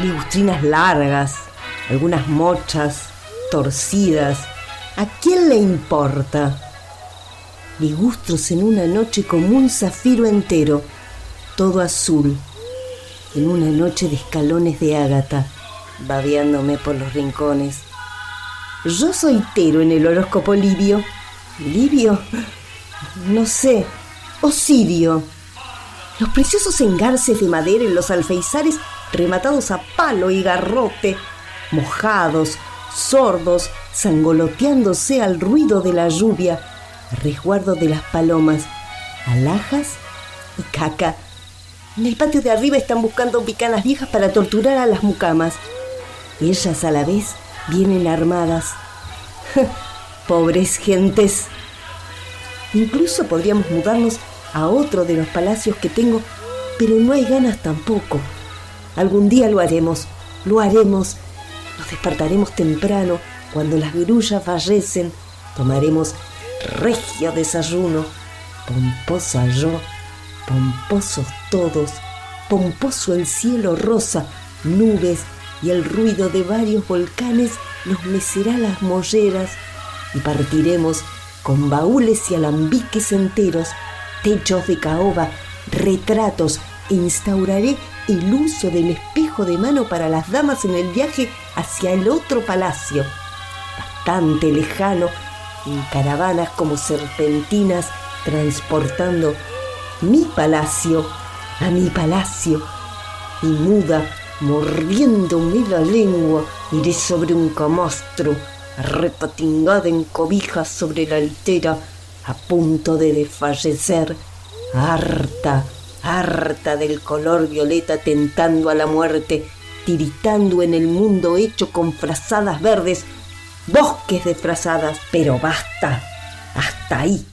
ligustrinas largas, algunas mochas, torcidas. ¿A quién le importa? Ligustros en una noche como un zafiro entero, todo azul, en una noche de escalones de ágata, babeándome por los rincones. Yo soy Tero en el horóscopo libio. ¿Libio? No sé. Osirio. Los preciosos engarces de madera en los alfeizares rematados a palo y garrote, mojados, sordos, sangoloteándose al ruido de la lluvia, resguardo de las palomas, alhajas y caca. En el patio de arriba están buscando picanas viejas para torturar a las mucamas. Ellas a la vez vienen armadas. Pobres gentes. Incluso podríamos mudarnos a otro de los palacios que tengo, pero no hay ganas tampoco. Algún día lo haremos, lo haremos. Nos despertaremos temprano cuando las grullas fallecen. Tomaremos regio desayuno. Pomposa yo, pomposos todos, pomposo el cielo rosa, nubes y el ruido de varios volcanes nos mecerá las molleras y partiremos con baúles y alambiques enteros, techos de caoba, retratos e instauraré el uso del espejo de mano para las damas en el viaje hacia el otro palacio, bastante lejano, en caravanas como serpentinas transportando mi palacio a mi palacio y muda mordiéndome la lengua, iré sobre un camastro, repatingada en cobijas sobre la altera, a punto de desfallecer, harta, harta del color violeta tentando a la muerte, tiritando en el mundo hecho con frazadas verdes, bosques de frazadas, pero basta, hasta ahí.